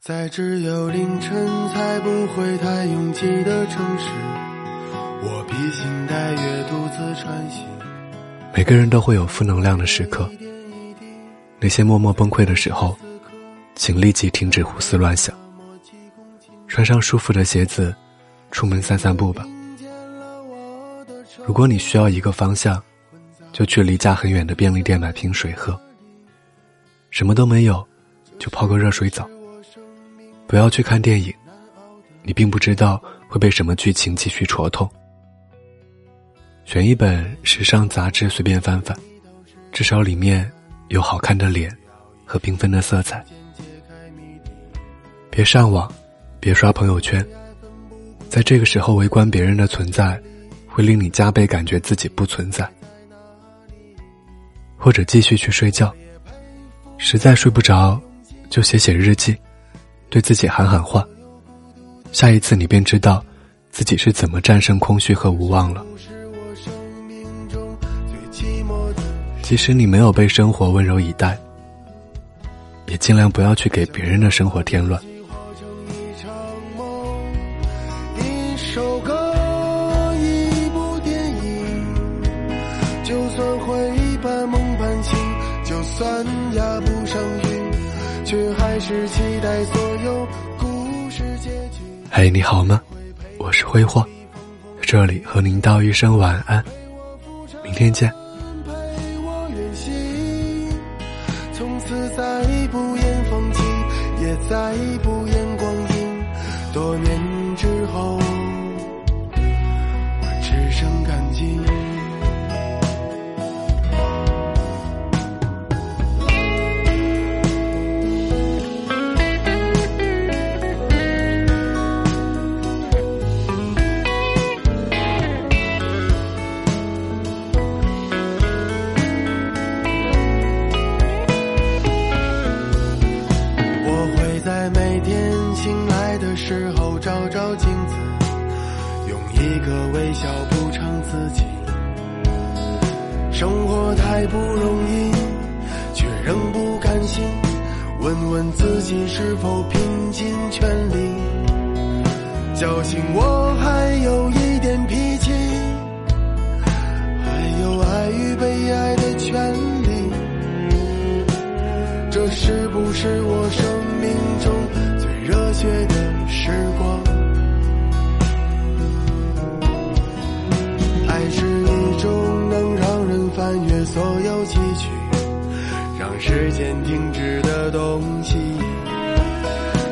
在只有凌晨才不会太拥挤的城市，我披星戴月独自穿行。每个人都会有负能量的时刻，那些默默崩溃的时候，请立即停止胡思乱想，穿上舒服的鞋子，出门散散步吧。如果你需要一个方向，就去离家很远的便利店买瓶水喝。什么都没有，就泡个热水澡。不要去看电影，你并不知道会被什么剧情继续戳痛。选一本时尚杂志随便翻翻，至少里面有好看的脸和缤纷的色彩。别上网，别刷朋友圈，在这个时候围观别人的存在，会令你加倍感觉自己不存在。或者继续去睡觉，实在睡不着，就写写日记。对自己喊喊话，下一次你便知道自己是怎么战胜空虚和无望了。即使你没有被生活温柔以待，也尽量不要去给别人的生活添乱。一首歌，一部电影，就算会半梦半醒，就算压不上韵，却还是期待所。嘿，你好吗？我是挥霍，这里和您道一声晚安，明天见。从此再不言放弃，也再不言光阴。多年之后，时候照照镜子，用一个微笑补偿自己，生活太不容易，却仍不甘心。问问自己是否拼尽全力，侥幸我还有去，让时间停止的东西，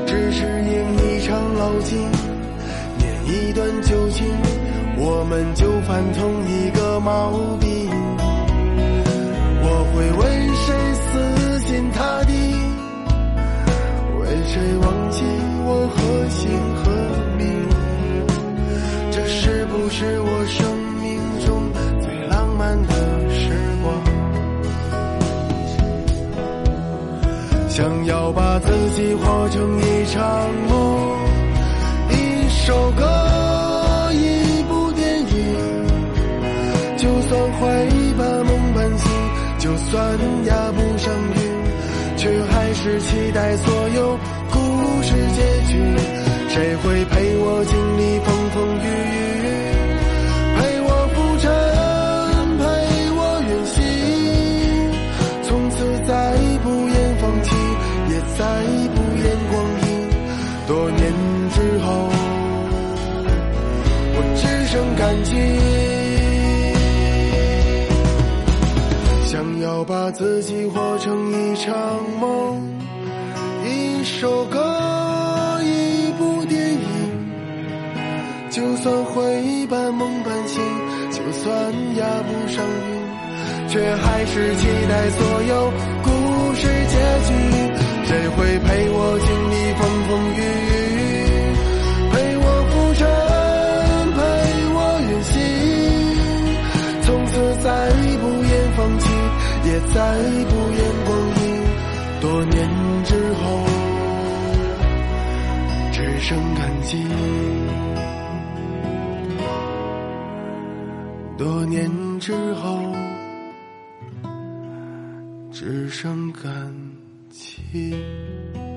只是赢一场老境，念一段旧情，我们就犯同一个毛病。我会为谁死心塌地，为谁忘记我何姓何名？这是不是我生命中最浪漫的？想要把自己活成一场梦，一首歌，一部电影。就算会半梦半醒，就算压不上韵，却还是期待所有故事结局。谁会陪我经历风风雨雨感激。想要把自己活成一场梦，一首歌，一部电影。就算会半梦半醒，就算压不上韵，却还是期待所有再不言光阴。多年之后，只剩感激。多年之后，只剩感。情。